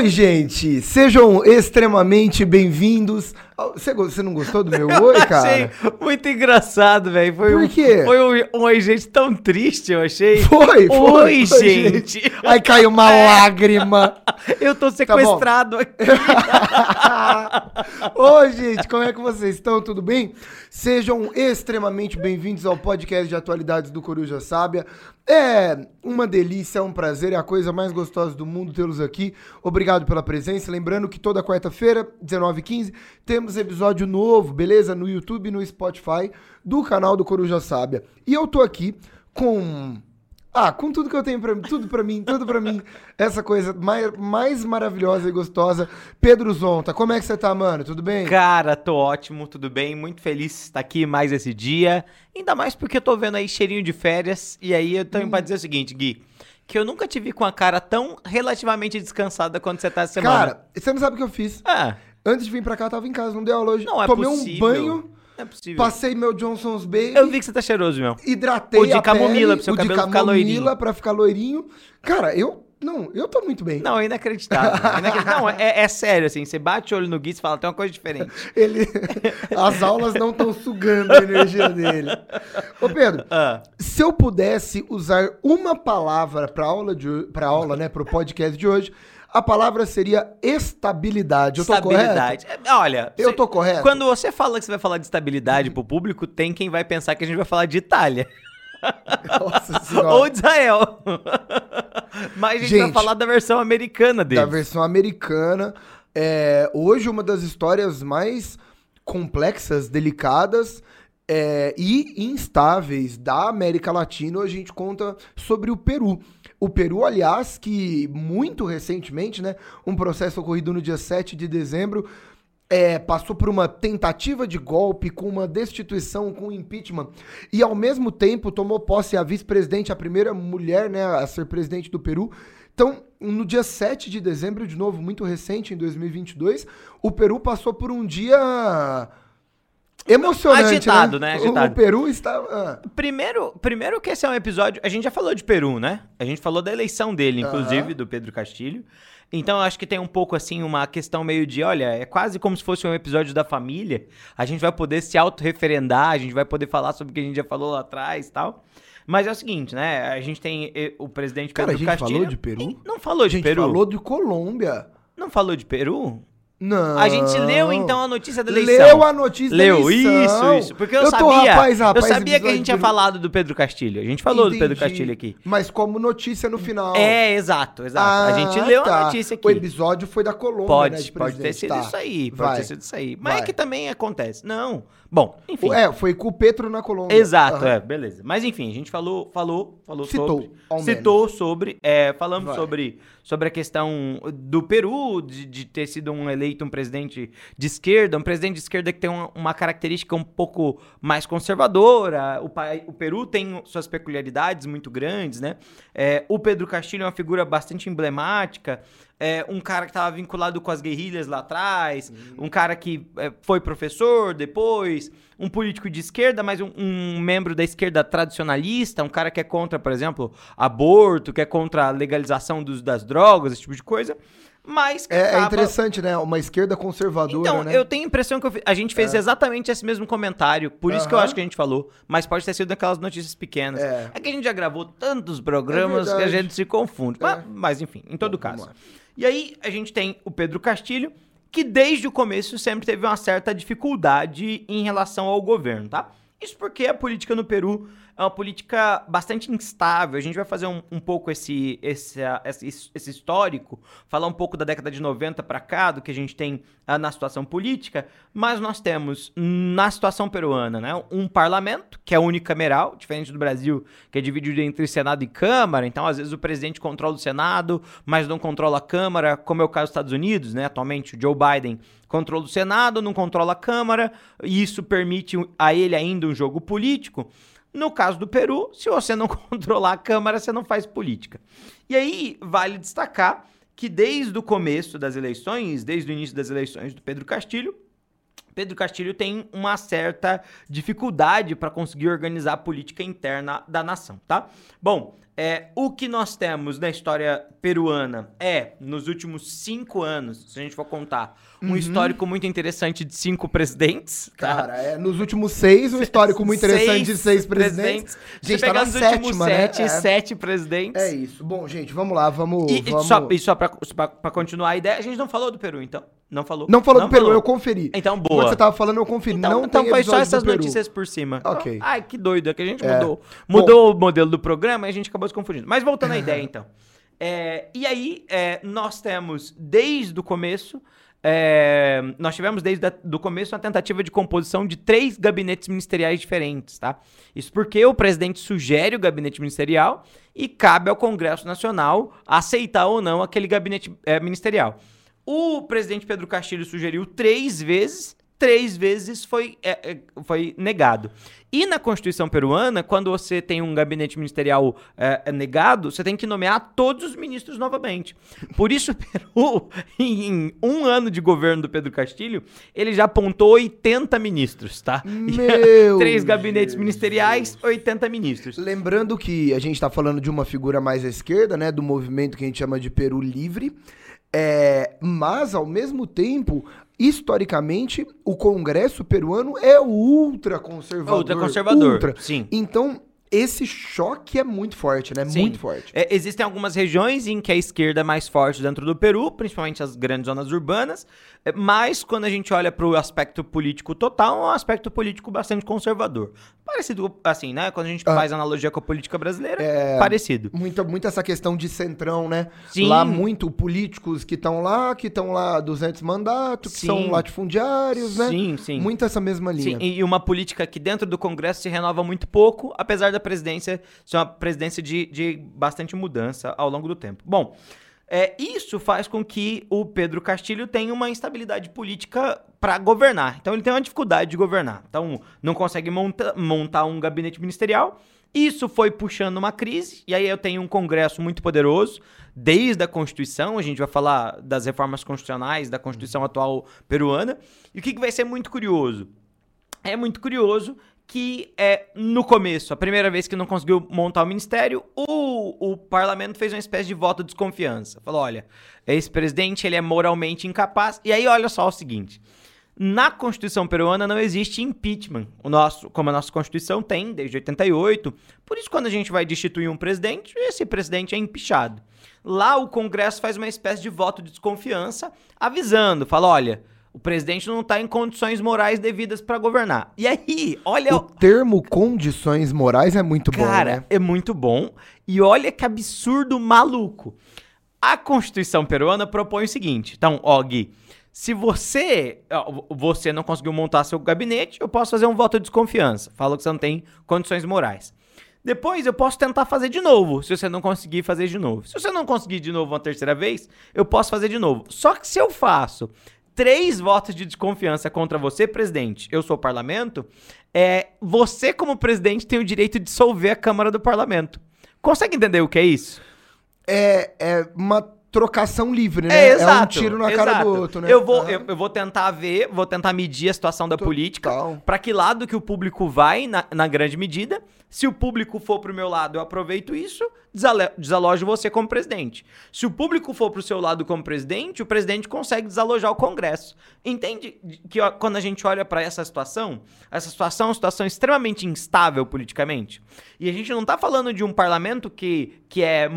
Oi, gente! Sejam extremamente bem-vindos. ao- Você, go- você não gostou do meu oi, cara? Achei muito engraçado, velho. Foi Por um, quê? Foi um, um oi, gente, tão triste, eu achei. Foi, foi. Oi, foi, gente. Aí caiu uma lágrima. Eu tô Tá sequestrado aqui. Oi, gente, como é que vocês estão? Tudo bem? Sejam extremamente bem-vindos ao podcast de atualidades do Coruja Sábia. É uma delícia, é um prazer, é a coisa mais gostosa do mundo tê-los aqui. Obrigado pela presença. Lembrando que toda quarta-feira, 19h15, temos episódio novo, beleza? No YouTube e no Spotify do canal do Coruja Sábia. E eu tô aqui com ah, com tudo que eu tenho pra mim, tudo pra mim, tudo pra mim. Essa coisa mais, mais maravilhosa e gostosa. Pedro Zonta, como é que você tá, mano? Tudo bem? Cara, tô ótimo, tudo bem. Muito feliz de estar aqui mais esse dia. Ainda mais porque eu tô vendo aí cheirinho de férias. E aí eu tenho Hum. pra dizer o seguinte, Gui. Que eu nunca te vi com a cara tão relativamente descansada quando você tá essa semana. Cara, você não sabe o que eu fiz. ah, Antes de vir pra cá, eu tava em casa, não dei aula hoje. não é Tomei possível. um banho, é possível. passei meu Johnson's Baby, Eu vi que você tá cheiroso, meu. hidratei O de camomila, pele, pro seu o de cabelo ficar camomila loirinho. pra ficar loirinho. Cara, eu... Não, eu tô muito bem. Não, é inacreditável. É inacreditável. Não, é, é sério, assim. Você bate o olho no Gui e fala, tem uma coisa diferente. Ele... As aulas não estão sugando a energia dele. Ô, Pedro, Ah, Se eu pudesse usar uma palavra para aula de para aula, né, para o podcast de hoje, a palavra seria estabilidade. Eu tô estabilidade. É, olha, Eu você- tô correto? Quando você fala que você vai falar de estabilidade pro público, tem quem vai pensar que a gente vai falar de Itália. correto? Nossa senhora. Ou de Israel. Mas a gente, vai Gente, falar da versão americana dele. da versão americana. É, hoje uma das histórias mais complexas, delicadas é, e instáveis da América Latina. A gente conta sobre o Peru. O Peru, aliás, que muito recentemente, né, um processo ocorrido no dia 7 de dezembro, é, passou por uma tentativa de golpe, com uma destituição, com impeachment, e ao mesmo tempo tomou posse a vice-presidente, a primeira mulher né, a ser presidente do Peru. Então, no dia 7 de dezembro, de novo, muito recente, em 2022, o Peru passou por um dia emocionante. Agitado, né? né? O- Agitado. O Peru está. ah, Primeiro, primeiro que esse é um episódio. A gente já falou de Peru, né? A gente falou da eleição dele, inclusive, do Pedro Castilho. Então eu acho que tem um pouco assim uma questão meio de, olha, é quase como se fosse um episódio da família. A gente vai poder se autorreferendar, a gente vai poder falar sobre o que a gente já falou lá atrás e tal. Mas é o seguinte, né? A gente tem eh, o presidente Cara, Pedro a gente Castilho. falou de Peru? Não falou a de gente Peru. falou de Colômbia. Não falou de Peru? Não. A gente leu então a notícia da eleição. Leu a notícia Leu, da eleição. isso, isso. Porque eu, tô, sabia. rapaz, rapaz, eu sabia que a gente tinha falado do Pedro Castilho. A gente falou do Pedro Entendi. Castilho aqui. Mas como notícia no final. É, exato, exato. a gente Ah, leu tá. a notícia aqui. O episódio foi da Colômbia, Pode, né, de pode ter sido Tá. isso aí, pode Vai. ter sido isso aí. Mas Vai. é que também acontece. Não. Bom, enfim. É, foi com o Petro na Colômbia. Exato, Aham. é, beleza. Mas enfim, a gente falou, falou, falou Citou, sobre. citou sobre. é, falamos Vai. sobre, sobre a questão do Peru, de, de ter sido um eleito um presidente de esquerda, um presidente de esquerda que tem uma, uma característica um pouco mais conservadora. O, pai, o Peru tem suas peculiaridades muito grandes, né? É, o Pedro Castilho é uma figura bastante emblemática. É, um cara que estava vinculado com as guerrilhas lá atrás, um cara que é, foi professor depois, um político de esquerda, mas um, um membro da esquerda tradicionalista, um cara que é contra, por exemplo, aborto, que é contra a legalização dos- das drogas, esse tipo de coisa. Mas que É, é acaba- interessante, né? Uma esquerda conservadora, então, né? eu tenho a impressão que eu a gente fez exatamente esse mesmo comentário. Por isso que eu acho que a gente falou. Mas pode ter sido daquelas notícias pequenas. É. É, que a gente já gravou tantos programas que a gente se confunde. É. Mas, mas, enfim, em todo Bom, vamos caso. E aí a gente tem o Pedro Castilho, que desde o começo sempre teve uma certa dificuldade em relação ao governo, tá? Isso porque a política no Peru é uma política bastante instável. A gente vai fazer um, um pouco esse, esse, esse, esse histórico, falar um pouco da década de 90 para cá, do que a gente tem ah, na situação política, mas nós temos na situação peruana, né, um parlamento que é unicameral, diferente do Brasil, que é dividido entre Senado e Câmara. Então, às vezes o presidente controla o Senado, mas não controla a Câmara, como é o caso dos Estados Unidos, né? Atualmente o Joe Biden controla o Senado, não controla a Câmara, e isso permite a ele ainda um jogo político. No caso do Peru, se você não controlar a Câmara, você não faz política. E aí vale destacar que desde o começo das eleições, desde o início das eleições do Pedro Castilho, Pedro Castilho tem uma certa dificuldade para conseguir organizar a política interna da nação, tá? Bom, É, o que nós temos na história peruana é, nos últimos cinco anos, se a gente for contar, um histórico muito interessante de cinco presidentes. tá? Cara, é, nos últimos seis, um histórico muito interessante de seis presidentes. Se Gente, tá na sétima, né? sete, É. sete presidentes. É isso. Bom, gente, vamos lá, vamos. E, e vamos... só, e só pra, pra- pra continuar a ideia, a gente não falou do Peru, então? Não falou? Não falou do Peru, falou. eu conferi. Então, Quando boa. você tava falando, eu conferi. Então, não então foi só essas notícias por cima. Ok. Ai, que doido, é que a gente É. mudou. Mudou o modelo do programa e a gente acabou confundindo. Mas voltando à ideia, então. É, e aí, é, nós temos, desde o começo, é, nós tivemos desde o começo uma tentativa de composição de três gabinetes ministeriais diferentes, tá? Isso porque o presidente sugere o gabinete ministerial e cabe ao Congresso Nacional aceitar ou não aquele gabinete é, ministerial. O presidente Pedro Castilho sugeriu três vezes, três vezes foi, é, é, foi negado. E na Constituição peruana, quando você tem um gabinete ministerial é, é negado, você tem que nomear todos os ministros novamente. Por isso, o Peru, em um ano de governo do Pedro Castilho, ele já apontou 80 ministros, tá? Meu Três gabinetes Jesus. ministeriais, 80 ministros. Lembrando que a gente tá falando de uma figura mais à esquerda, né? Do movimento que a gente chama de Peru Livre. É, mas, ao mesmo tempo, historicamente, o Congresso peruano é ultra conservador. Ultraconservador, Ultra. sim. Então, esse choque é muito forte, né? Sim. Muito forte. É, existem algumas regiões em que a esquerda é mais forte dentro do Peru, principalmente as grandes zonas urbanas, é, mas quando a gente olha para o aspecto político total, é um aspecto político bastante conservador. Parecido, assim, né? Quando a gente Ah. faz analogia com a política brasileira, É. parecido. Muita, muito essa questão de centrão, né? Sim. Lá, muito políticos que estão lá, que estão lá há 200 mandatos, que Sim. são latifundiários, né? Sim, sim. Muito essa mesma linha. Sim, e uma política que dentro do Congresso se renova muito pouco, apesar da presidência ser uma presidência de, de bastante mudança ao longo do tempo. Bom, é, isso faz com que o Pedro Castilho tenha uma instabilidade política para governar. Então ele tem uma dificuldade de governar. Então não consegue monta montar um gabinete ministerial. Isso foi puxando uma crise, e aí eu tenho um Congresso muito poderoso, desde a Constituição, a gente vai falar das reformas constitucionais, da Constituição atual peruana. E o que, que vai ser muito curioso? é muito curioso que é no começo, a primeira vez que não conseguiu montar o ministério, o, o parlamento fez uma espécie de voto de desconfiança. Falou, olha, esse presidente ele é moralmente incapaz. E aí olha só o seguinte, na Constituição peruana não existe impeachment, o nosso, como a nossa Constituição tem desde 88. Por isso quando a gente vai destituir um presidente, esse presidente é empichado. Lá o Congresso faz uma espécie de voto de desconfiança, avisando, fala, olha, o presidente não está em condições morais devidas para governar. E aí, olha, O termo condições morais é muito bom, cara, né? é muito bom. E olha que absurdo maluco. A Constituição peruana propõe o seguinte. Então, ó, Gui, se você, você não conseguiu montar seu gabinete, eu posso fazer um voto de desconfiança. Falo que você não tem condições morais. Depois eu posso tentar fazer de novo, se você não conseguir fazer de novo. Se você não conseguir de novo uma terceira vez, eu posso fazer de novo. Só que se eu faço três votos de desconfiança contra você, presidente, eu sou o parlamento, é, você, como presidente, tem o direito de dissolver a Câmara do Parlamento. Consegue entender o que é isso? É, é uma trocação livre, né? um tiro na cara exato. do outro, né? Eu vou, eu, eu vou tentar ver, vou tentar medir a situação da Total. política, pra que lado que o público vai, na, na grande medida. Se o público for pro meu lado, eu aproveito isso, desalojo você como presidente. Se o público for pro seu lado como presidente, o presidente consegue desalojar o Congresso. Entende que ó, quando a gente olha pra essa situação, essa situação é uma situação extremamente instável politicamente. E a gente não tá falando de um parlamento que, que é,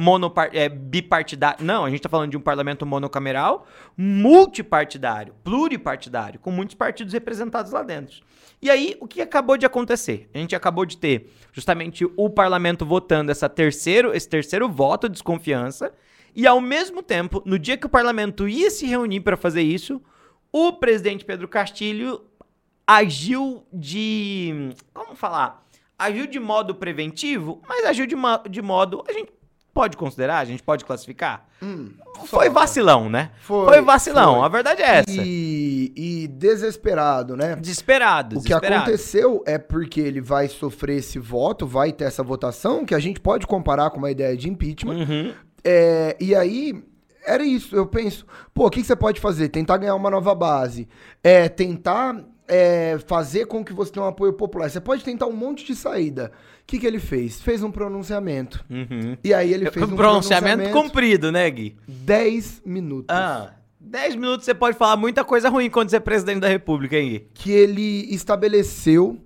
é bipartidário. Não, a gente tá falando de um parlamento monocameral, multipartidário, pluripartidário, com muitos partidos representados lá dentro. E aí, o que acabou de acontecer? A gente acabou de ter justamente o parlamento votando essa terceiro, esse terceiro voto de desconfiança, e ao mesmo tempo, no dia que o parlamento ia se reunir para fazer isso, o presidente Pedro Castilho agiu de. Como falar? Agiu de modo preventivo, mas agiu de, de modo. A gente pode considerar, a gente pode classificar? Foi vacilão, né? Foi, Foi, vacilão, foi. a verdade é essa. E, e desesperado, né? Desesperado, O que desesperado. aconteceu é porque ele vai sofrer esse voto, vai ter essa votação, que a gente pode comparar com uma ideia de impeachment. Uhum. É, e aí, era isso. Eu penso, pô, o que, que você pode fazer? Tentar ganhar uma nova base. É, tentar é, fazer com que você tenha um apoio popular. Você pode tentar um monte de saída. O que, que ele fez? Fez um pronunciamento. Uhum. E aí ele fez um pronunciamento, pronunciamento comprido, né, Gui? 10 minutos. Ah, 10 minutos você pode falar muita coisa ruim quando você é presidente da república, hein, Gui? Que ele estabeleceu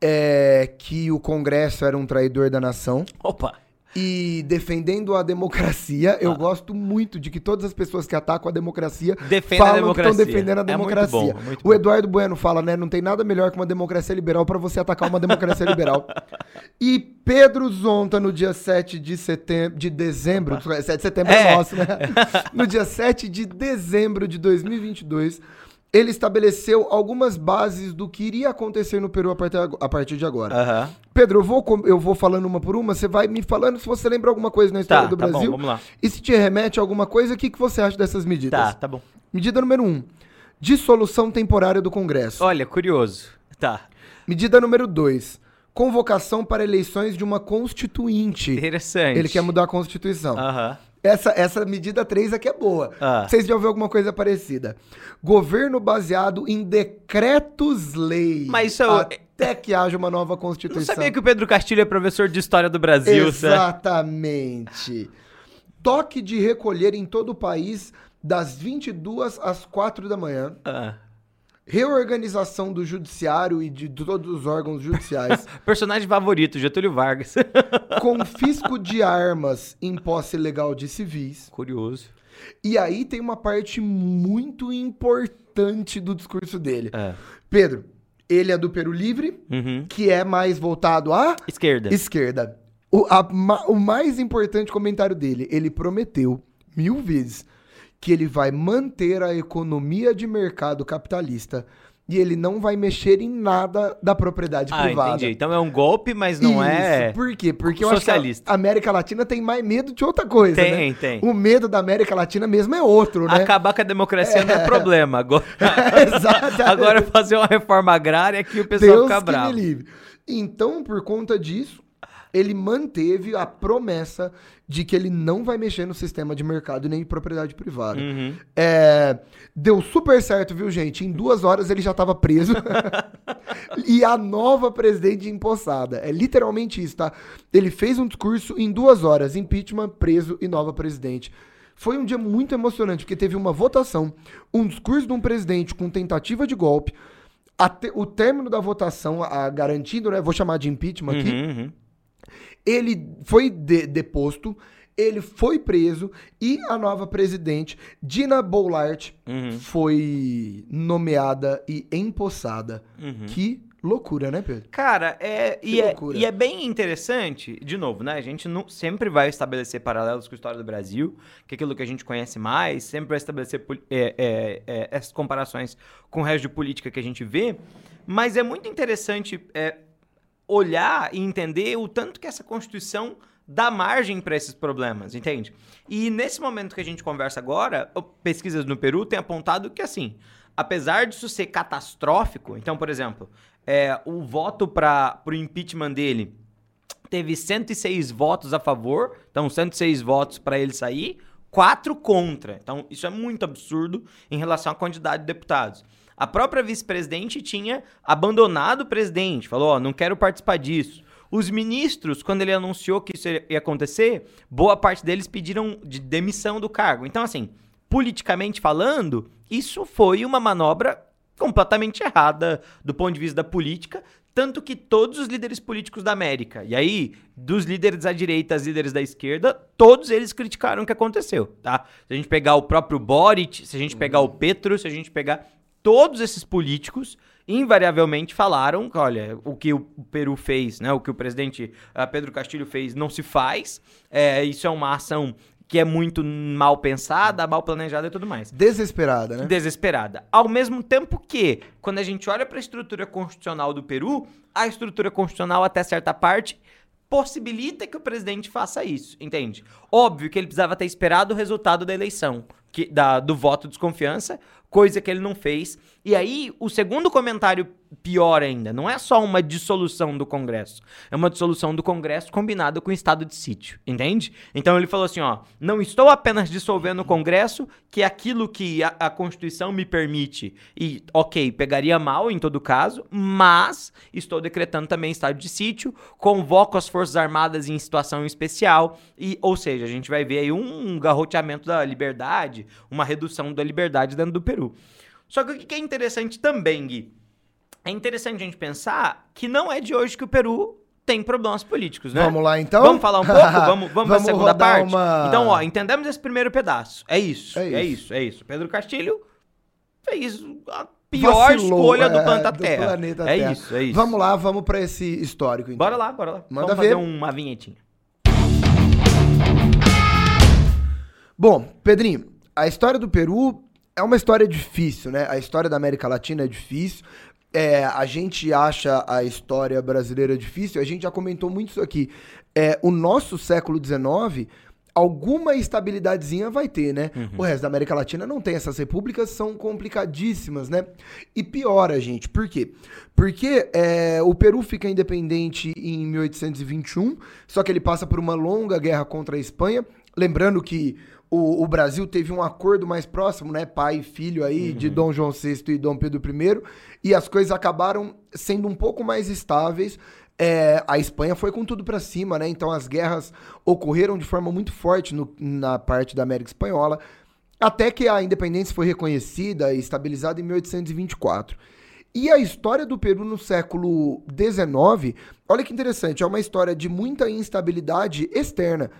é, que o Congresso era um traidor da nação. Opa! E defendendo a democracia, eu Ah. gosto muito de que todas as pessoas que atacam a democracia Defenda a falam que democracia. estão defendendo a É muito democracia. bom, é muito o Eduardo Bueno fala, né? Não tem nada melhor que uma democracia liberal para você atacar uma democracia liberal. E Pedro Zonta, no dia 7 de setembro, de dezembro, 7 de setembro é, É. nosso, né? No dia 7 de dezembro de 2022, ele estabeleceu algumas bases do que iria acontecer no Peru a partir, de agora. Aham. Pedro, eu vou, eu vou falando uma por uma, você vai me falando se você lembra alguma coisa na história Tá, do tá bom, Brasil. vamos lá. E se te remete a alguma coisa, o que, que você acha dessas medidas? Tá, tá bom. Medida número 1. Um, dissolução temporária do Congresso. Olha, curioso. Tá. Medida número 2. Convocação para eleições de uma constituinte. Interessante. Ele quer mudar a Constituição. Aham. Essa, essa medida 3 aqui é boa. Ah. Vocês já ouviram alguma coisa parecida? Governo baseado em decretos-lei. Mas isso é Até que haja uma nova Não Constituição. sabia que o Pedro Castilho é professor de História do Brasil, sabe? Exatamente. Toque de recolher em todo o país das 22 às 4 da manhã. Ah. Reorganização do judiciário e de todos os órgãos judiciais. Personagem favorito, Getúlio Vargas. confisco de armas em posse legal de civis. Curioso. E aí tem uma parte muito importante do discurso dele. É. Pedro, ele é do Peru Livre, Uhum. que é mais voltado à Esquerda. esquerda. O, a ma- o mais importante comentário dele, ele prometeu mil vezes que ele vai manter a economia de mercado capitalista e ele não vai mexer em nada da propriedade Ah, privada. entendi. Então é um golpe, mas não é. Por quê? Porque eu acho que socialista. a América Latina tem mais medo de outra coisa, Tem, né? tem. O medo da América Latina mesmo é outro, né? Acabar com a democracia não é problema. Agora, Exatamente. agora fazer uma reforma agrária que o pessoal Deus fica bravo. Então, por conta disso, ele manteve a promessa de que ele não vai mexer no sistema de mercado e nem em propriedade privada. Uhum. É, deu super certo, viu, gente? Em duas horas ele já estava preso. e a nova presidente empossada. É literalmente isso, tá? Ele fez um discurso em duas horas: impeachment, preso e nova presidente. Foi um dia muito emocionante, porque teve uma votação, um discurso de um presidente com tentativa de golpe, até o término da votação, a, garantindo, né? Vou chamar de impeachment aqui. Uhum, uhum. Ele foi de- deposto, ele foi preso e a nova presidente, Dina Boulart, Uhum. foi nomeada e empossada. Uhum. Que loucura, né, Pedro? Cara, é, e, é, e é bem interessante, de novo, né? A gente não, sempre vai estabelecer paralelos com a história do Brasil, que é aquilo que a gente conhece mais, sempre vai estabelecer é, é, é, essas comparações com o resto de política que a gente vê, mas é muito interessante é, olhar e entender o tanto que essa Constituição dá margem para esses problemas, entende? E nesse momento que a gente conversa agora, pesquisas no Peru têm apontado que, assim, apesar disso ser catastrófico, então, por exemplo, é, o voto para o impeachment dele teve 106 votos a favor, então 106 votos para ele sair, 4 contra. Então isso é muito absurdo em relação à quantidade de deputados. A própria vice-presidente tinha abandonado o presidente, falou: ó, não quero participar disso. Os ministros, quando ele anunciou que isso ia acontecer, boa parte deles pediram de demissão do cargo. Então, assim, politicamente falando, isso foi uma manobra completamente errada do ponto de vista da política, tanto que todos os líderes políticos da América, e aí, dos líderes à direita aos líderes da esquerda, todos eles criticaram o que aconteceu, tá? Se a gente pegar o próprio Boric, se a gente pegar o Petro, se a gente pegar todos esses políticos, invariavelmente falaram que, olha, o que o Peru fez, né, o que o presidente ah, Pedro Castilho fez não se faz, é, isso é uma ação que é muito mal pensada, mal planejada e tudo mais Desesperada, né? desesperada. Ao mesmo tempo que, quando a gente olha para a estrutura constitucional do Peru, a estrutura constitucional, até certa parte, possibilita que o presidente faça isso, entende? Óbvio que ele precisava ter esperado o resultado da eleição que, da, do voto de desconfiança, coisa que ele não fez. E aí, o segundo comentário pior ainda, não é só uma dissolução do Congresso, é uma dissolução do Congresso combinada com o estado de sítio, entende? Então ele falou assim, ó, não estou apenas dissolvendo o Congresso, que é aquilo que a, a Constituição me permite, e ok, pegaria mal em todo caso, mas estou decretando também estado de sítio, convoco as Forças Armadas em situação especial, e, ou seja, a gente vai ver aí um garroteamento da liberdade, uma redução da liberdade dentro do Peru. Só que o que é interessante também, Gui, é interessante a gente pensar que não é de hoje que o Peru tem problemas políticos, né? Vamos lá, então? Vamos falar um pouco? Vamos, vamos, vamos pra segunda parte? Uma... Então, ó, entendemos esse primeiro pedaço. É isso, é isso, é isso. É isso. Pedro Castilho fez a pior Vacilou, escolha é, do planeta do Terra. Planeta é Terra. isso, é isso. Vamos lá, vamos para esse histórico, então. Bora lá, bora lá. Manda vamos ver. fazer uma vinhetinha. Bom, Pedrinho, a história do Peru é uma história difícil, né? A história da América Latina é difícil. É, a gente acha a história brasileira difícil, a gente já comentou muito isso aqui. É, o nosso século XIX, alguma estabilidadezinha vai ter, né? Uhum. O resto da América Latina não tem. Essas repúblicas são complicadíssimas, né? E piora, gente. Por quê? Porque é, o Peru fica independente em 1821, só que ele passa por uma longa guerra contra a Espanha. Lembrando que o, o, Brasil teve um acordo mais próximo, né? Pai e filho aí, uhum. de Dom João VI e Dom Pedro I, e as coisas acabaram sendo um pouco mais estáveis. É, a Espanha foi com tudo para cima, né? Então as guerras ocorreram de forma muito forte no, na parte da América Espanhola, até que a independência foi reconhecida e estabilizada em 1824. E a história do Peru no século XIX, olha que interessante, é uma história de muita instabilidade externa.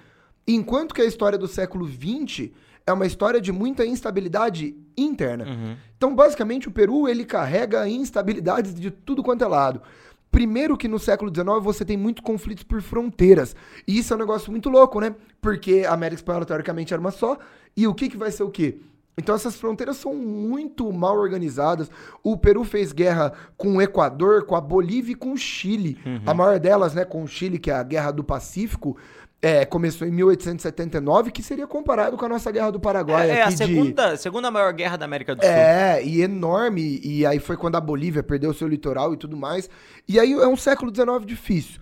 Enquanto que a história do século XX é uma história de muita instabilidade interna. Uhum. Então, basicamente, o Peru ele carrega instabilidades de tudo quanto é lado. Primeiro que no século XIX você tem muitos conflitos por fronteiras. E isso é um negócio muito louco, né? Porque a América Espanhola, teoricamente, era uma só. E o que, que vai ser o quê? Então essas fronteiras são muito mal organizadas. O Peru fez guerra com o Equador, com a Bolívia e com o Chile. Uhum. A maior delas, né, com o Chile, que é a Guerra do Pacífico, é, começou em 1879, que seria comparado com a nossa Guerra do Paraguai. É, é a segunda, de... segunda maior guerra da América do Sul. É, e enorme. E aí foi quando a Bolívia perdeu seu litoral e tudo mais. E aí é um século XIX difícil.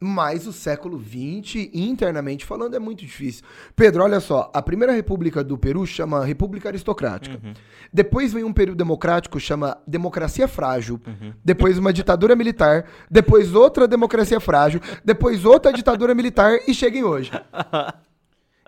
Mas o século XX, internamente falando, é muito difícil. Pedro, olha só, a primeira república do Peru chama República Aristocrática. Uhum. Depois vem um período democrático, chama Democracia Frágil. Uhum. Depois uma ditadura militar. Depois outra democracia frágil. Depois outra ditadura militar e chega em hoje.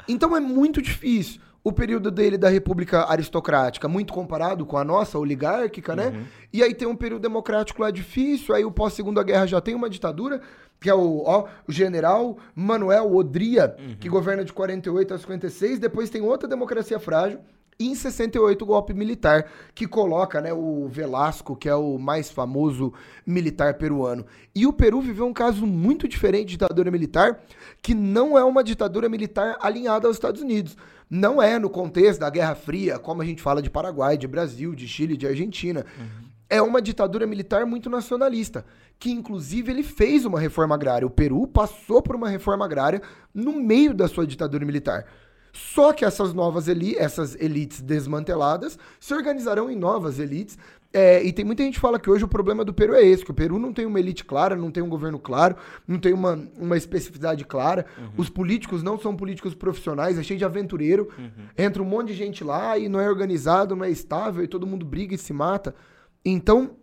Então é muito difícil o período dele da República Aristocrática, muito comparado com a nossa, oligárquica, né? Uhum. E aí tem um período democrático lá difícil, aí o pós-segunda guerra já tem uma ditadura, que é o, ó, o general Manuel Odria, uhum. que governa de 48 a 56. Depois tem outra democracia frágil. E em 68, o golpe militar, que coloca né, o Velasco, que é o mais famoso militar peruano. E o Peru viveu um caso muito diferente de ditadura militar, que não é uma ditadura militar alinhada aos Estados Unidos. Não é no contexto da Guerra Fria, como a gente fala de Paraguai, de Brasil, de Chile, de Argentina. Uhum é uma ditadura militar muito nacionalista, que inclusive ele fez uma reforma agrária. O Peru passou por uma reforma agrária no meio da sua ditadura militar. Só que essas novas elites, essas elites desmanteladas, se organizarão em novas elites. É, e tem muita gente que fala que hoje o problema do Peru é esse, que o Peru não tem uma elite clara, não tem um governo claro, não tem uma, uma especificidade clara. Uhum. Os políticos não são políticos profissionais, é cheio de aventureiro. Uhum. Entra um monte de gente lá e não é organizado, não é estável, e todo mundo briga e se mata. Então,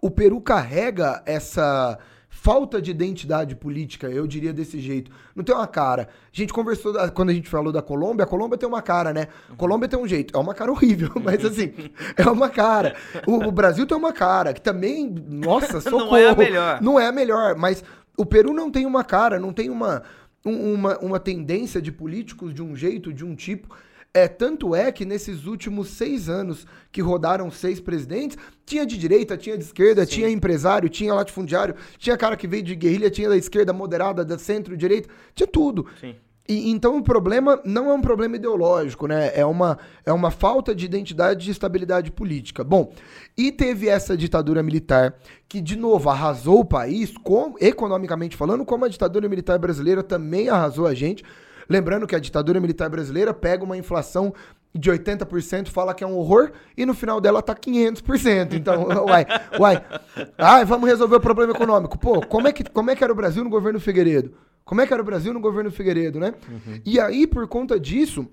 o Peru carrega essa falta de identidade política, eu diria desse jeito. Não tem uma cara. A gente conversou, quando a gente falou da Colômbia, a Colômbia tem uma cara, né? A Colômbia tem um jeito. É uma cara horrível, mas assim, é uma cara. O, o Brasil tem uma cara, que também, nossa, socorro. não é a melhor. Não é a melhor, mas o Peru não tem uma cara, não tem uma, uma, uma tendência de políticos de um jeito, de um tipo. É, tanto é que nesses últimos seis anos que rodaram seis presidentes, tinha de direita, tinha de esquerda, Sim. tinha empresário, tinha latifundiário, tinha cara que veio de guerrilha, tinha da esquerda moderada, da centro-direita, tinha tudo. Sim. E, então o problema não é um problema ideológico, né? É uma, é uma falta de identidade e estabilidade política. Bom, e teve essa ditadura militar que, de novo, arrasou o país, como, economicamente falando, como a ditadura militar brasileira também arrasou a gente. Lembrando que a ditadura militar brasileira pega uma inflação de 80% fala que é um horror e no final dela tá 500%. Então, uai, uai. Ai, vamos resolver o problema econômico. Pô, como é que, como é que era o Brasil no governo Figueiredo? Como é que era o Brasil no governo Figueiredo, né? Uhum. E aí, por conta disso,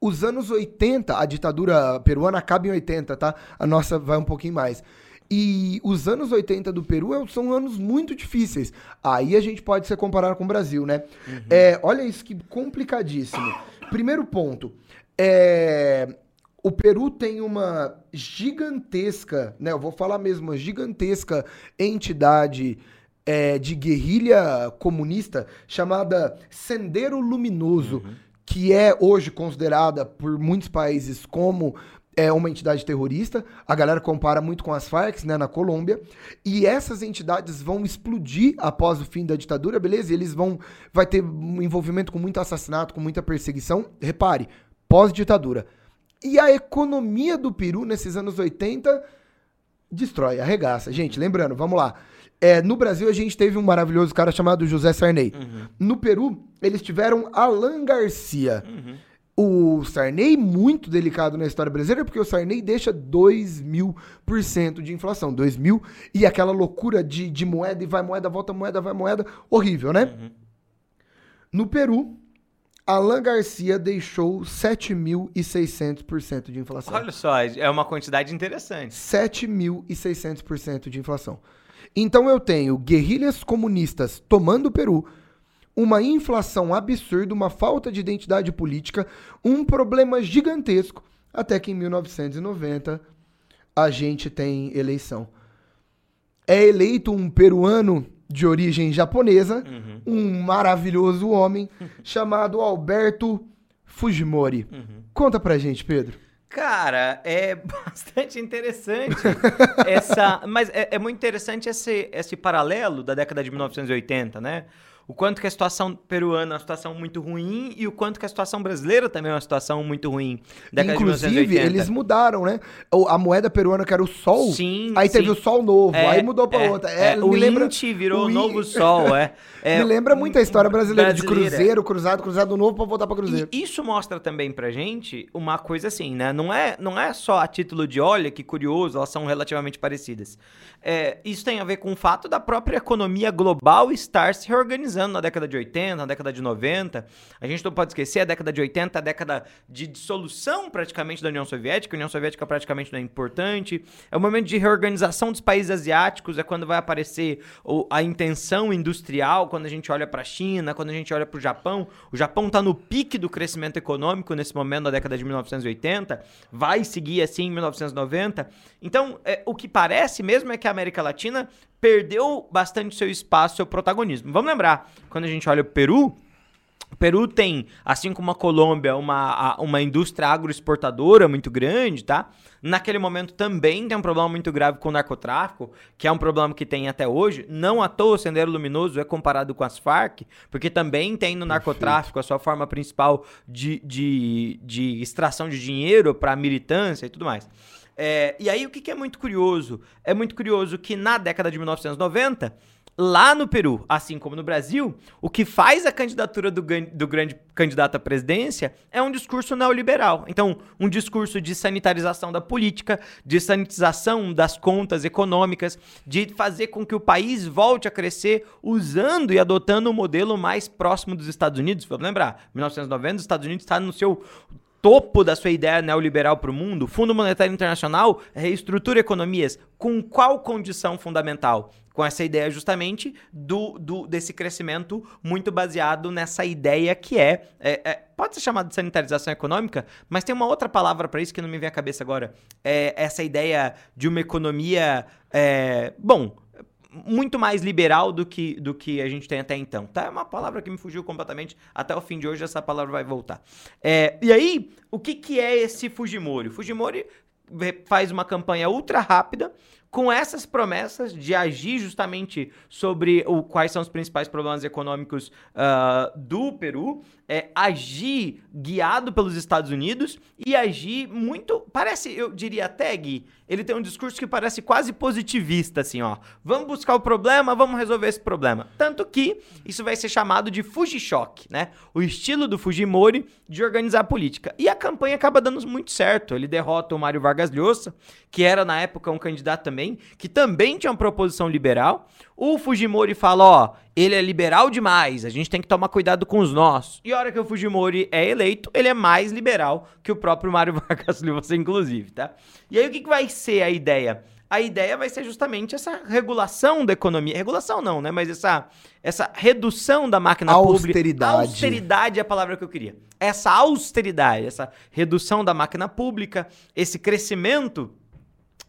os anos 80, a ditadura peruana acaba em 80, tá? A nossa vai um pouquinho mais. E os anos 80 do Peru é, são anos muito difíceis. Aí a gente pode se comparar com o Brasil, né? Uhum. É, olha isso que complicadíssimo. Primeiro ponto. É, o Peru tem uma gigantesca, né? Eu vou falar mesmo, uma gigantesca entidade é, de guerrilha comunista chamada Sendero Luminoso, uhum. que é hoje considerada por muitos países como é uma entidade terrorista. A galera compara muito com as Farc, né, na Colômbia. E essas entidades vão explodir após o fim da ditadura, beleza? E eles vão vai ter um envolvimento com muito assassinato, com muita perseguição. Repare, pós-ditadura. E a economia do Peru nesses anos 80 destrói, arregaça. Gente, lembrando, vamos lá. É, no Brasil, a gente teve um maravilhoso cara chamado José Sarney. Uhum. No Peru, eles tiveram Alan Garcia. Uhum. O Sarney, muito delicado na história brasileira, porque o Sarney deixa 2 mil por cento de inflação. 2 mil e aquela loucura de, de moeda e vai moeda, volta moeda, vai moeda. Horrível, né? Uhum. No Peru, Alan Garcia deixou 7.600% de inflação. Olha só, é uma quantidade interessante. 7.600% de inflação. Então eu tenho guerrilhas comunistas tomando o Peru, uma inflação absurda, uma falta de identidade política, um problema gigantesco, até que em 1990 a gente tem eleição. É eleito um peruano de origem japonesa, uhum. um maravilhoso homem chamado Alberto Fujimori. Uhum. Conta pra gente, Pedro. Cara, é bastante interessante essa, mas é, é, muito interessante esse, esse paralelo da década de 1980, né? O quanto que a situação peruana é uma situação muito ruim e o quanto que a situação brasileira também é uma situação muito ruim. Inclusive, eles mudaram, né? A moeda peruana que era o sol, sim, aí sim. teve o sol novo, é, aí mudou para é, outra. É, é, o lembra... Inti virou o novo sol, é, é. Me lembra muito a história brasileira, brasileira. de cruzeiro, cruzado, cruzado novo para voltar para cruzeiro. E isso mostra também pra gente uma coisa assim, né? Não é, não é só a título de olha que curioso, elas são relativamente parecidas. É, isso tem a ver com o fato da própria economia global estar se reorganizando na década de 80, na década de 90. A gente não pode esquecer a década de 80, a década de dissolução praticamente da União Soviética. A União Soviética praticamente não é importante. É o momento de reorganização dos países asiáticos, é quando vai aparecer a intenção industrial, quando a gente olha para a China, quando a gente olha para o Japão. O Japão está no pique do crescimento econômico nesse momento, na década de 1980. Vai seguir assim em 1990. Então, é, o que parece mesmo é que a América Latina perdeu bastante seu espaço, seu protagonismo. Vamos lembrar, quando a gente olha o Peru, o Peru tem, assim como a Colômbia, uma, uma indústria agroexportadora muito grande, tá? Naquele momento também tem um problema muito grave com o narcotráfico, que é um problema que tem até hoje. Não à toa o Sendero Luminoso é comparado com as Farc, porque também tem no narcotráfico a sua forma principal de, de, de extração de dinheiro para militância e tudo mais. É, e aí o que, que é muito curioso? É muito curioso que na década de 1990 lá no Peru, assim como no Brasil, o que faz a candidatura do, do, grande candidato à presidência é um discurso neoliberal. Então, um discurso de sanitarização da política, de sanitização das contas econômicas, de fazer com que o país volte a crescer usando e adotando um modelo mais próximo dos Estados Unidos. Vamos lembrar, 1990, os Estados Unidos está no seu topo da sua ideia neoliberal para o mundo, o Fundo Monetário Internacional reestrutura economias com qual condição fundamental? Com essa ideia justamente do, do desse crescimento muito baseado nessa ideia que é, é, é pode ser chamado de sanitarização econômica, mas tem uma outra palavra para isso que não me vem à cabeça agora. É essa ideia de uma economia, é, bom, muito mais liberal do que, do que a gente tem até então. Tá? É uma palavra que me fugiu completamente. Até o fim de hoje essa palavra vai voltar. É, e aí, o que, que é esse Fujimori? Fujimori faz uma campanha ultra rápida com essas promessas de agir justamente sobre o, quais são os principais problemas econômicos uh, do Peru, é, agir guiado pelos Estados Unidos e agir muito. Parece, eu diria até, Gui, ele tem um discurso que parece quase positivista, assim, ó. Vamos buscar o problema, vamos resolver esse problema. Tanto que isso vai ser chamado de Fujishock, né? O estilo do Fujimori de organizar a política. E a campanha acaba dando muito certo. Ele derrota o Mário Vargas Llosa, que era na época um candidato também, que também tinha uma proposição liberal. O Fujimori fala, ó, ele é liberal demais, a gente tem que tomar cuidado com os nossos. E a hora que o Fujimori é eleito, ele é mais liberal que o próprio Mário Vargas Llosa, inclusive, tá? E aí o que, que vai ser a ideia? A ideia vai ser justamente essa regulação da economia. Regulação não, né? Mas essa, essa redução da máquina austeridade. pública. Austeridade é a palavra que eu queria. Essa austeridade, essa redução da máquina pública, esse crescimento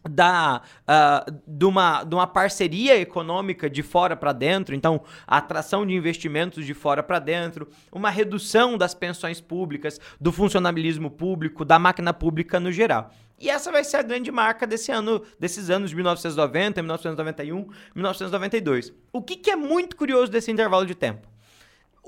da, uh, de, uma, de uma parceria econômica de fora para dentro, então a atração de investimentos de fora para dentro, uma redução das pensões públicas, do funcionalismo público, da máquina pública no geral. E essa vai ser a grande marca desse ano, desses anos de 1990, 1991, 1992. O que, que é muito curioso desse intervalo de tempo?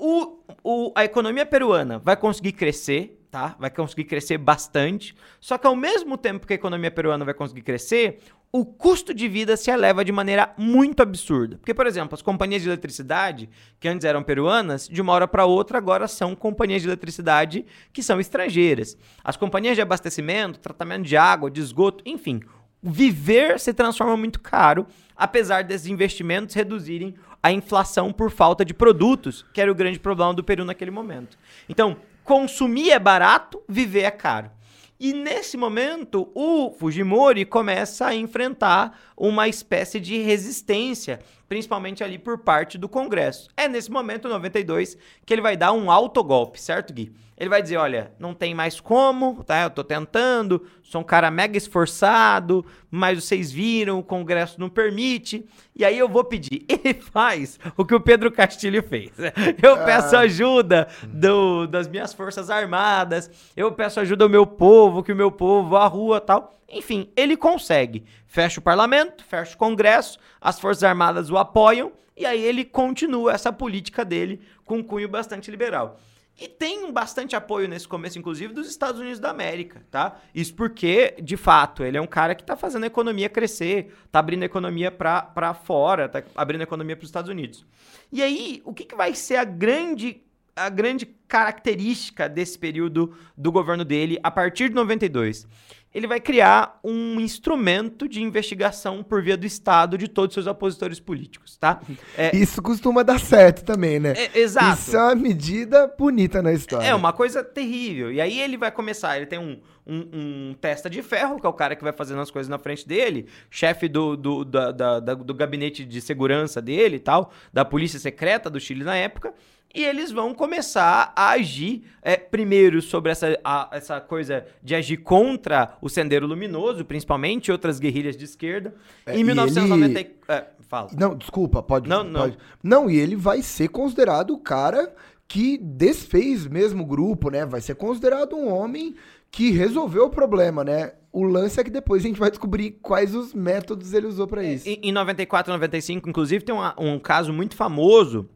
O, o, a economia peruana vai conseguir crescer, tá? Vai conseguir crescer bastante. Só que ao mesmo tempo que a economia peruana vai conseguir crescer, o custo de vida se eleva de maneira muito absurda. Porque, por exemplo, as companhias de eletricidade, que antes eram peruanas, de uma hora para outra agora são companhias de eletricidade que são estrangeiras. As companhias de abastecimento, tratamento de água, de esgoto, enfim, viver se transforma muito caro, apesar desses investimentos reduzirem a inflação por falta de produtos, que era o grande problema do Peru naquele momento. Então, consumir é barato, viver é caro. E nesse momento, o Fujimori começa a enfrentar uma espécie de resistência, principalmente ali por parte do Congresso. É nesse momento, 92, que ele vai dar um autogolpe, certo, Gui? Ele vai dizer: olha, não tem mais como, tá? Eu tô tentando, sou um cara mega esforçado, mas vocês viram, o Congresso não permite. E aí eu vou pedir. Ele faz o que o Pedro Castilho fez. Eu ah. peço ajuda do, das minhas forças armadas, eu peço ajuda ao meu povo, que o meu povo, a rua tal. Enfim, ele consegue. Fecha o parlamento, fecha o Congresso, as Forças Armadas o apoiam, e aí ele continua essa política dele com um cunho bastante liberal. E tem bastante apoio nesse começo, inclusive, dos Estados Unidos da América, tá? Isso porque, de fato, ele é um cara que tá fazendo a economia crescer, tá abrindo a economia para fora, tá abrindo a economia para os Estados Unidos. E aí, o que, que vai ser a grande, a grande característica desse período do governo dele a partir de 92? Ele vai criar um instrumento de investigação por via do Estado de todos os seus opositores políticos, tá? É, Isso costuma dar certo também, né? É, exato. Isso é uma medida bonita na história. É uma coisa terrível. E aí ele vai começar, ele tem um, um, um, testa de ferro, que é o cara que vai fazendo as coisas na frente dele, chefe do, do, da, da, da, do gabinete de segurança dele e tal, da polícia secreta do Chile na época e eles vão começar a agir é, primeiro sobre essa, a, essa coisa de agir contra o Sendeiro Luminoso, principalmente outras guerrilhas de esquerda. É, em 1990. Ele... É, fala. Não, desculpa, pode. Não, não. Pode. Não, e ele vai ser considerado o cara que desfez mesmo o grupo, né? Vai ser considerado um homem que resolveu o problema, né? O lance é que depois a gente vai descobrir quais os métodos ele usou para isso. Em, em 94, 95, inclusive, tem um caso muito famoso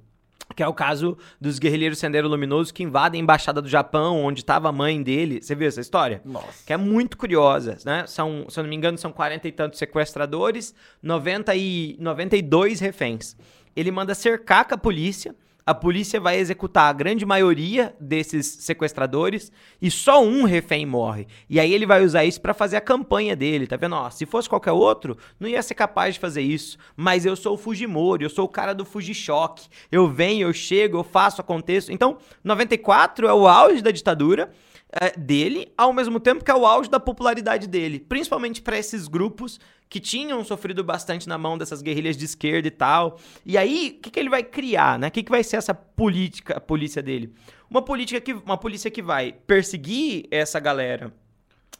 que é o caso dos guerrilheiros Sendero Luminoso que invadem a embaixada do Japão, onde estava a mãe dele. Você viu essa história? Nossa. Que é muito curiosa, né? São, se eu não me engano, são 40 e tantos sequestradores, 90 e 92 reféns. Ele manda cercar com a polícia a polícia vai executar a grande maioria desses sequestradores e só um refém morre. E aí ele vai usar isso para fazer a campanha dele, tá vendo? Ó, se fosse qualquer outro, não ia ser capaz de fazer isso. Mas eu sou o Fujimori, eu sou o cara do Fujichoque. Eu venho, eu chego, eu faço, aconteço. Então, 94 é o auge da ditadura é, dele, ao mesmo tempo que é o auge da popularidade dele, principalmente para esses grupos que tinham sofrido bastante na mão dessas guerrilhas de esquerda e tal. E aí, o que, que ele vai criar, né? O que, que vai ser essa política, a polícia dele? Uma política que, uma polícia que vai perseguir essa galera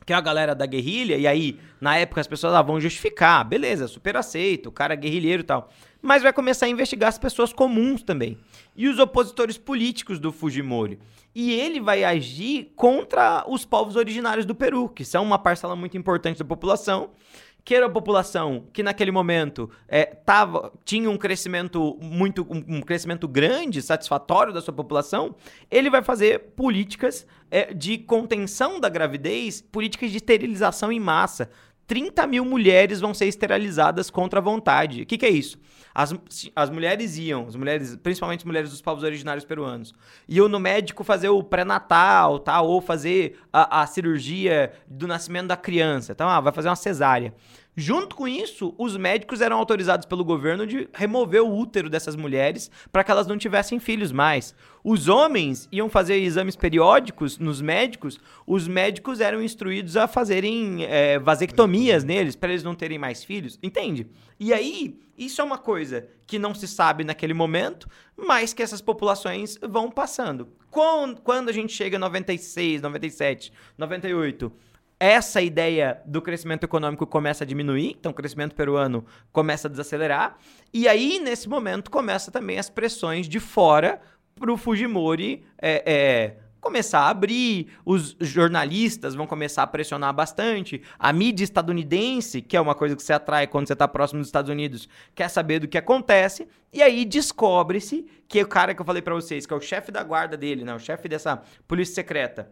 que é a galera da guerrilha, e aí, na época, as pessoas ah, vão justificar, beleza, super aceito, o cara é guerrilheiro e tal. Mas vai começar a investigar as pessoas comuns também. E os opositores políticos do Fujimori. E ele vai agir contra os povos originários do Peru, que são uma parcela muito importante da população, que era a população que naquele momento é, tava, tinha um crescimento muito um, um, crescimento grande, satisfatório da sua população, ele vai fazer políticas é, de contenção da gravidez, políticas de esterilização em massa. 30 mil mulheres vão ser esterilizadas contra a vontade. O que, que é isso? As, as mulheres iam, as mulheres, principalmente as mulheres dos povos originários peruanos, iam no médico fazer o pré-natal, tá? Ou fazer a, a cirurgia do nascimento da criança. Então, ah, vai fazer uma cesárea. Junto com isso, os médicos eram autorizados pelo governo de remover o útero dessas mulheres para que elas não tivessem filhos mais. Os homens iam fazer exames periódicos nos médicos, os médicos eram instruídos a fazerem é, vasectomias neles para eles não terem mais filhos, entende? E aí, isso é uma coisa que não se sabe naquele momento, mas que essas populações vão passando. Quando a gente chega em 96, 97, 98 essa ideia do crescimento econômico começa a diminuir, então o crescimento peruano começa a desacelerar, e aí, nesse momento, começa também as pressões de fora para o Fujimori é, é, começar a abrir, os jornalistas vão começar a pressionar bastante, a mídia estadunidense, que é uma coisa que você atrai quando você está próximo dos Estados Unidos, quer saber do que acontece, e aí descobre-se que o cara que eu falei para vocês, que é o chefe da guarda dele, né, o chefe dessa polícia secreta,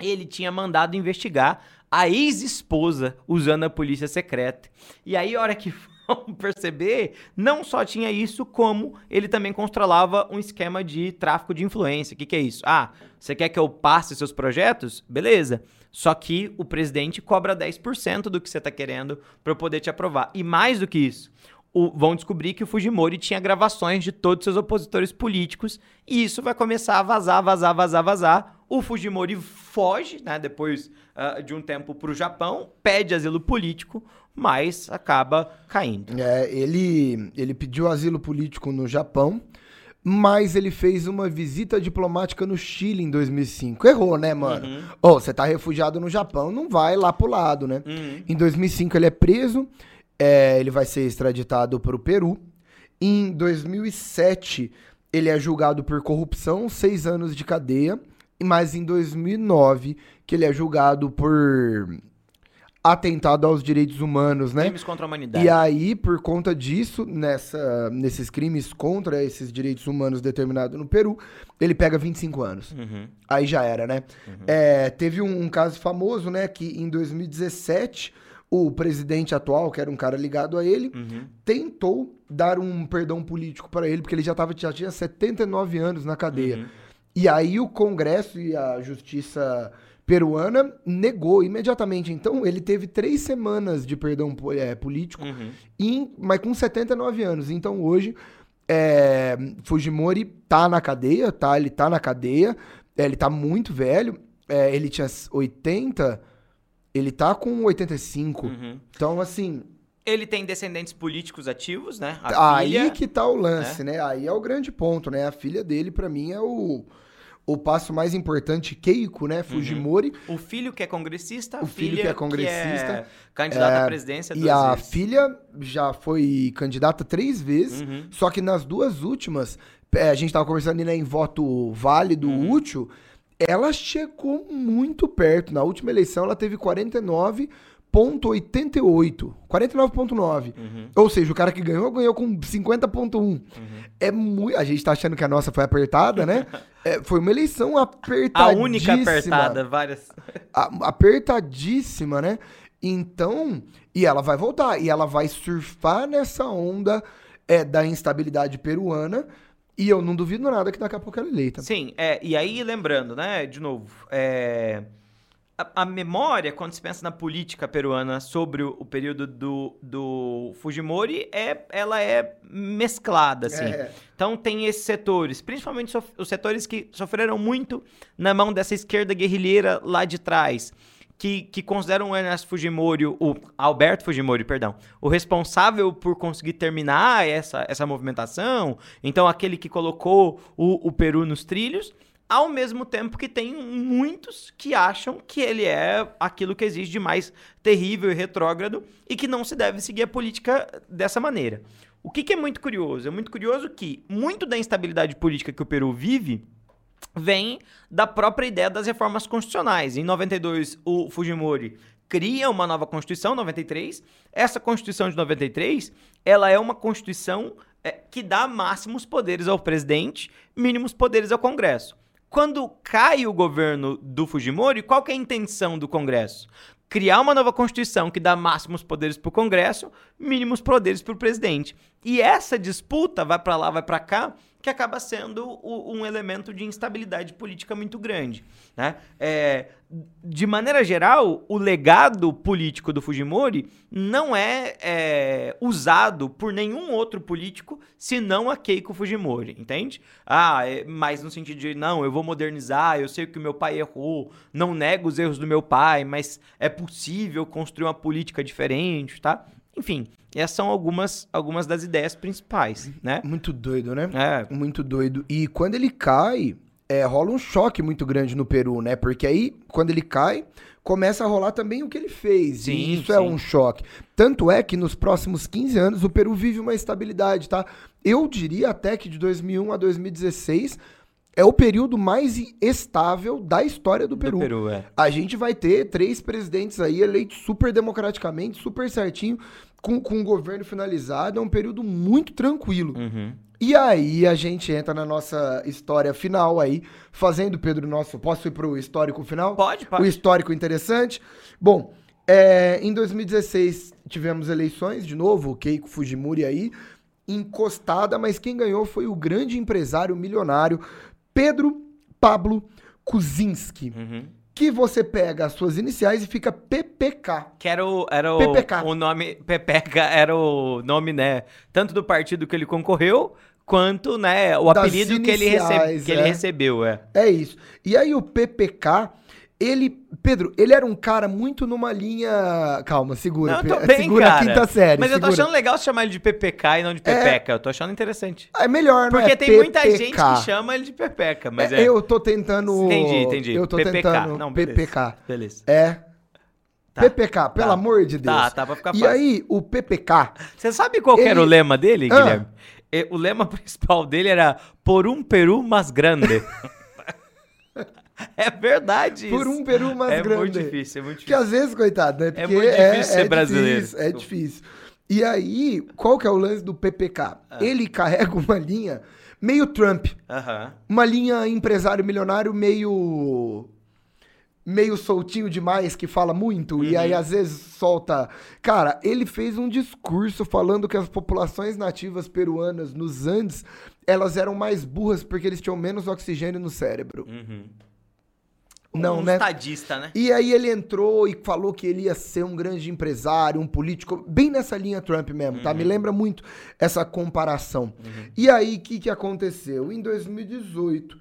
ele tinha mandado investigar a ex-esposa usando a polícia secreta. E aí, a hora que vão perceber, não só tinha isso, como ele também controlava um esquema de tráfico de influência. O que, que é isso? Ah, você quer que eu passe seus projetos? Beleza. Só que o presidente cobra 10% do que você está querendo para eu poder te aprovar. E mais do que isso, o, vão descobrir que o Fujimori tinha gravações de todos seus opositores políticos e isso vai começar a vazar, vazar, vazar, vazar. O Fujimori foge, né, depois uh, de um tempo para o Japão, pede asilo político, mas acaba caindo. É, ele, ele pediu asilo político no Japão, mas ele fez uma visita diplomática no Chile em 2005. Errou, né, mano? Uhum. Oh, você tá refugiado no Japão, não vai lá pro lado, né? Uhum. Em 2005 ele é preso é, ele vai ser extraditado para o Peru. Em 2007, ele é julgado por corrupção, seis anos de cadeia. Mas em 2009, que ele é julgado por atentado aos direitos humanos, né? Crimes contra a humanidade. E aí, por conta disso, nessa, nesses crimes contra esses direitos humanos determinados no Peru, ele pega 25 anos. Uhum. Aí já era, né? Uhum. É, teve um, um, caso famoso, né? Que em 2017 o presidente atual, que era um cara ligado a ele, uhum. tentou dar um perdão político para ele, porque ele já, tava, já tinha 79 anos na cadeia. E aí o Congresso e a Justiça peruana negou imediatamente. Então ele teve três semanas de perdão é, político, uhum. em, mas com 79 anos. Então hoje é, Fujimori tá na cadeia, tá? Ele tá na cadeia, é, ele tá muito velho. É, ele tinha 80 ele tá com 85. Uhum. Então, assim. Ele tem descendentes políticos ativos, né? A aí filha, que tá o lance, né? né? Aí é o grande ponto, né? A filha dele, para mim, é o, o passo mais importante, Keiko, né? Fujimori. Uhum. O filho que é congressista, o filho que é congressista, que é candidato é, à presidência. E a vezes. filha já foi candidata três vezes, uhum. só que nas duas últimas, é, a gente tava conversando né, em voto válido, uhum. útil ela chegou muito perto. Na última eleição, ela teve 49,88. 49,9. Uhum. Ou seja, o cara que ganhou, ganhou com 50,1. Uhum. É muito. A gente tá achando que a nossa foi apertada, né? é, foi uma eleição apertadíssima. A única apertada, várias. A, apertadíssima, né? Então. E ela vai voltar. E ela vai surfar nessa onda é, da instabilidade peruana e eu não duvido nada que daqui a pouco ela é eleita. Sim, é, e aí lembrando, né, de novo, é, a, a, memória, quando se pensa na política peruana sobre o, o, período do, do Fujimori, é, ela é mesclada, assim. É. Então tem esses setores, principalmente os setores que sofreram muito na mão dessa esquerda guerrilheira lá de trás que, que consideram o Ernesto Fujimori, o Alberto Fujimori, perdão, o responsável por conseguir terminar essa, essa movimentação, então aquele que colocou o, o Peru nos trilhos, ao mesmo tempo que tem muitos que acham que ele é aquilo que existe de mais terrível e retrógrado e que não se deve seguir a política dessa maneira. O que, que é muito curioso? É muito curioso que muito da instabilidade política que o Peru vive vem da própria ideia das reformas constitucionais. Em 92, o Fujimori cria uma nova Constituição, 93. Essa Constituição de 93, ela é uma Constituição é, que dá máximos poderes ao presidente, mínimos poderes ao Congresso. Quando cai o governo do Fujimori, qual é a intenção do Congresso? Criar uma nova Constituição que dá máximos poderes para o Congresso, mínimos poderes para o presidente. E essa disputa vai para lá, vai para cá, que acaba sendo o, um elemento de instabilidade política muito grande. Né? É, de maneira geral, o legado político do Fujimori não é, é, usado por nenhum outro político senão a Keiko Fujimori, entende? Ah, é, mas no sentido de, não, eu vou modernizar, eu sei que o meu pai errou, não nego os erros do meu pai, mas é possível construir uma política diferente, tá? Enfim, essas são algumas, algumas das ideias principais, né? Muito doido, né? É. Muito doido. E quando ele cai, é, rola um choque muito grande no Peru, né? Porque aí, quando ele cai, começa a rolar também o que ele fez. Sim, e isso é sim. um choque. Tanto é que nos próximos 15 anos o Peru vive uma estabilidade, tá? Eu diria até que de 2001 a 2016 é o período mais estável da história do Peru. Do Peru, é. A gente vai ter três presidentes aí eleitos super democraticamente, super certinho, com, com o governo finalizado. É um período muito tranquilo. Uhum. E aí a gente entra na nossa história final aí, fazendo, Pedro, nosso. Posso ir pro histórico final? Pode, O pode. histórico interessante. Bom, é, em 2016 tivemos eleições, de novo, o Keiko Fujimori aí, encostada, mas quem ganhou foi o grande empresário milionário Pedro Pablo Kuczynski. Uhum. Que você pega as suas iniciais e fica PPK. Que era o, era o, PPK. o nome. PPK era o nome, né? Tanto do partido que ele concorreu, quanto, né, o Das apelido que, ele, recebe, iniciais, que ele é. recebeu, é. É isso. E aí o PPK, ele, Pedro, ele era um cara muito numa linha, calma, segura, Não, eu tô bem, segura cara. a quinta série, Mas eu tô segura. achando legal chamar ele de PPK e não de Pepeca. Eu tô achando interessante. É melhor, não Porque é tem muita PPK. gente que chama ele de Pepeca, mas é. Eu tô tentando Entendi, entendi. Eu tô PPK. tentando Não, beleza. PPK. Beleza. É. Tá. PPK, pelo Tá. amor de Deus. Tá, tá, pra ficar E fácil. aí, o PPK, Você sabe qual que era Ele- o lema dele. Guilherme? O lema principal dele era por um Peru mais grande. é verdade por isso. um peru mais é grande. muito difícil, é muito Porque difícil. às vezes, coitado, né? Porque muito difícil ser brasileiro. Difícil, é difícil. E aí, qual que é o lance do PPK? Ah. Ele carrega uma linha meio Trump. Uma linha empresário milionário meio. meio soltinho demais, que fala muito, e Uhum. aí às vezes solta. Cara, ele fez um discurso falando que as populações nativas peruanas nos Andes elas eram mais burras porque eles tinham menos oxigênio no cérebro. Uhum. Não, um né? estadista, né? E aí ele entrou e falou que ele ia ser um grande empresário, um político, bem nessa linha Trump mesmo, tá? Me lembra muito essa comparação. E aí, o que, que aconteceu? Em 2018,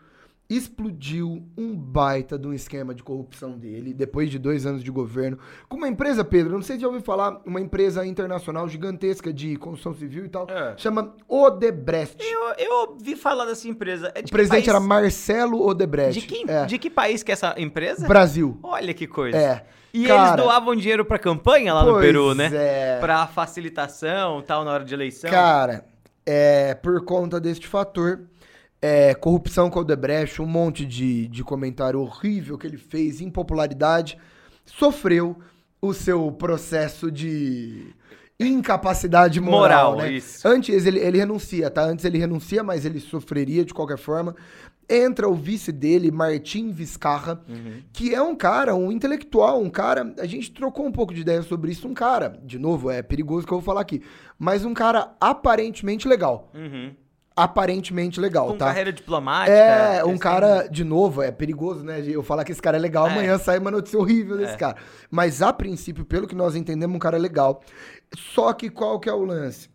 explodiu um baita de um esquema de corrupção dele, depois de dois anos de governo, com uma empresa, Pedro, não sei se já ouviu falar, uma empresa internacional gigantesca de construção civil e tal, É. chama Odebrecht. Eu, eu ouvi falar dessa empresa. É de O presidente país? era Marcelo Odebrecht. de que, É. de que país que é essa empresa? Brasil. Olha que coisa. É. E Cara, eles doavam dinheiro pra campanha lá no Peru, né? É. Pra facilitação tal na hora de eleição. Cara, é, por conta deste fator, é, corrupção com o Odebrecht, um monte de, de comentário horrível que ele fez, impopularidade, sofreu o seu processo de incapacidade moral, Moral, né? isso. Antes ele, ele renuncia, tá? Antes ele renuncia, mas ele sofreria de qualquer forma. Entra o vice dele, Martim Vizcarra, Uhum. que é um cara, um intelectual, um cara. A gente trocou um pouco de ideia sobre isso. Um cara, de novo, é perigoso que eu vou falar aqui, mas um cara aparentemente legal. Uhum. Aparentemente legal, Com tá? carreira diplomática. É, um eles cara, de novo, é perigoso, né? Eu falar que esse cara é legal, É. amanhã sai uma notícia horrível desse É. cara. Mas a princípio, pelo que nós entendemos, um cara legal. Só que qual que é o lance?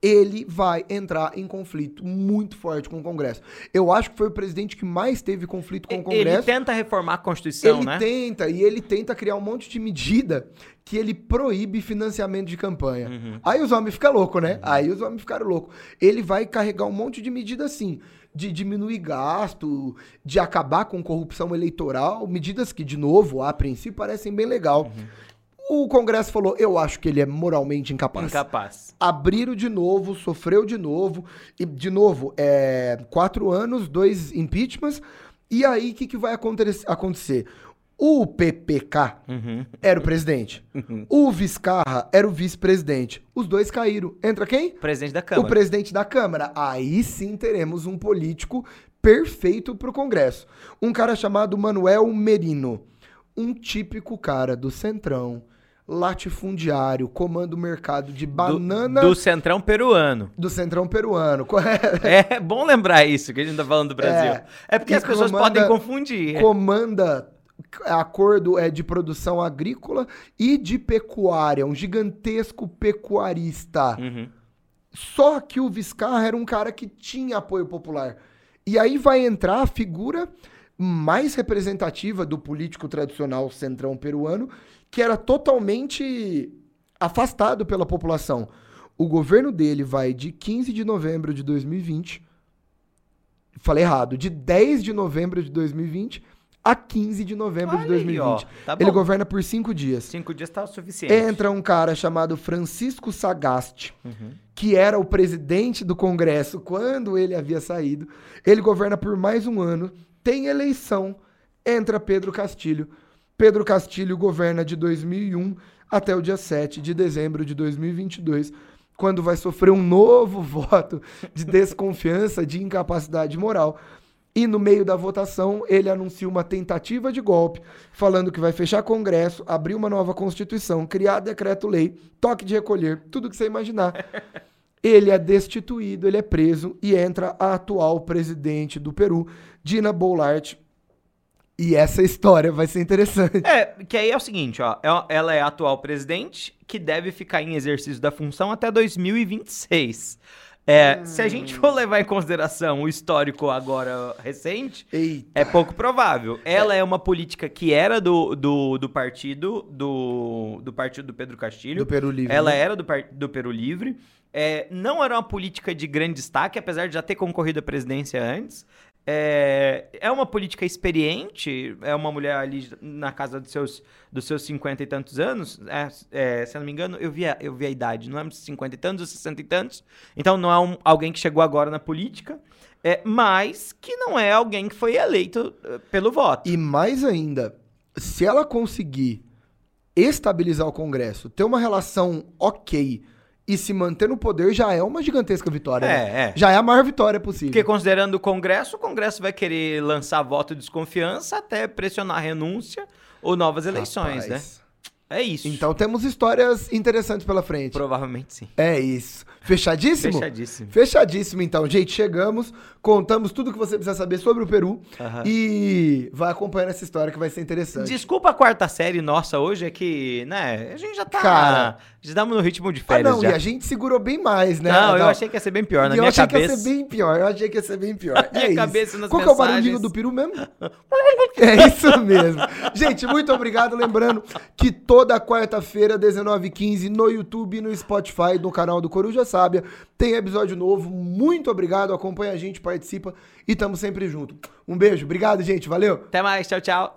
Ele vai entrar em conflito muito forte com o Congresso. Eu acho que foi o presidente que mais teve conflito com o Ele Congresso. tenta reformar a Constituição, Ele né? tenta, e ele tenta criar um monte de medida que ele proíbe financiamento de campanha. Uhum. Aí os homens ficam loucos, né? Aí os homens ficaram loucos. Ele vai carregar um monte de medida assim, de diminuir gasto, de acabar com corrupção eleitoral, medidas que, de novo, a princípio parecem bem legal. Uhum. O Congresso falou, eu acho que ele é moralmente incapaz Incapaz. abriram de novo, sofreu de novo, e de novo, é, quatro anos, dois impeachments, e aí o que, que vai aconte- acontecer? O PPK Uhum. era o presidente. O Vizcarra era o vice-presidente. Os dois caíram. Entra quem? Presidente da O Câmara. presidente da Câmara. Aí sim teremos um político perfeito pro Congresso. Um cara chamado Manuel Merino. Um típico cara do Centrão, latifundiário, comanda o mercado de Do- banana Do, do, Centrão peruano. Centrão peruano. correto? É bom lembrar isso que a gente tá falando do Brasil. É. É, porque as pessoas comanda- podem confundir. comanda acordo é de produção agrícola e de pecuária, um gigantesco pecuarista. Uhum. Só que o Vizcarra era um cara que tinha apoio popular. E aí vai entrar a figura mais representativa do político tradicional centrão peruano, que era totalmente afastado pela população. O governo dele vai de 15 de novembro de 2020, falei errado, de 10 de novembro de 2020 a 15 de novembro de Olha aí, 2020. ó. Tá Ele governa por cinco dias. Cinco dias tá o suficiente. Entra um cara chamado Francisco Sagasti, Uhum. que era o presidente do Congresso quando ele havia saído. Ele governa por mais um ano, tem eleição, entra Pedro Castilho. Pedro Castilho governa de 2001 até o dia 7 de dezembro de 2022, quando vai sofrer um novo voto de desconfiança, de incapacidade moral. E no meio da votação, ele anuncia uma tentativa de golpe, falando que vai fechar Congresso, abrir uma nova Constituição, criar decreto-lei, toque de recolher, tudo que você imaginar. Ele é destituído, ele é preso e entra a atual presidente do Peru, Dina Boulart. E essa história vai ser interessante. É, que aí é o seguinte, ó. é- Ela é a atual presidente, que deve ficar em exercício da função até 2026. É, Se a gente for levar em consideração o histórico agora recente, Eita. é pouco provável. Ela é uma política que era do, do, do partido do, do partido do Pedro Castilho. Do Peru Livre. Ela né? era do, do Peru Livre. É, não era uma política de grande destaque, apesar de já ter concorrido à presidência antes. É, é uma política experiente, é uma mulher ali na casa dos seus, dos seus 50 e tantos anos. É, é, se eu não me engano, eu vi, a, eu vi a idade, não é 50 e tantos ou 60 e tantos. Então não é um- alguém que chegou agora na política, é, mas que não é alguém que foi eleito eh, pelo voto. E mais ainda, se ela conseguir estabilizar o Congresso, ter uma relação ok e se manter no poder, já é uma gigantesca vitória. né? É, é. Já é a maior vitória possível. Porque considerando o Congresso, o Congresso vai querer lançar voto de desconfiança até pressionar renúncia ou novas eleições, né? É isso. Então temos histórias interessantes pela frente. Provavelmente sim. É isso. Fechadíssimo? Fechadíssimo. Fechadíssimo, então. Gente, chegamos, contamos tudo que você precisa saber sobre o Peru e vai acompanhando essa história que vai ser interessante. Desculpa a quarta série nossa hoje, é que, né, a gente já tá. Cara. Já estamos no ritmo de Ah, férias não, já. e a gente segurou bem mais, né? Não, eu achei que ia ser bem pior. Na eu minha achei cabeça. que ia ser bem pior. Eu achei que ia ser bem pior. Na minha é cabeça, isso. nas Qual é o barulhinho do peru mesmo? é isso mesmo. Gente, muito obrigado. Lembrando que toda quarta-feira, 19h15, no YouTube no Spotify, no canal do Coruja Sábia, tem episódio novo. Muito obrigado. Acompanha a gente, participa e tamo sempre junto. Um beijo. Obrigado, gente. Valeu. Até mais, tchau, tchau.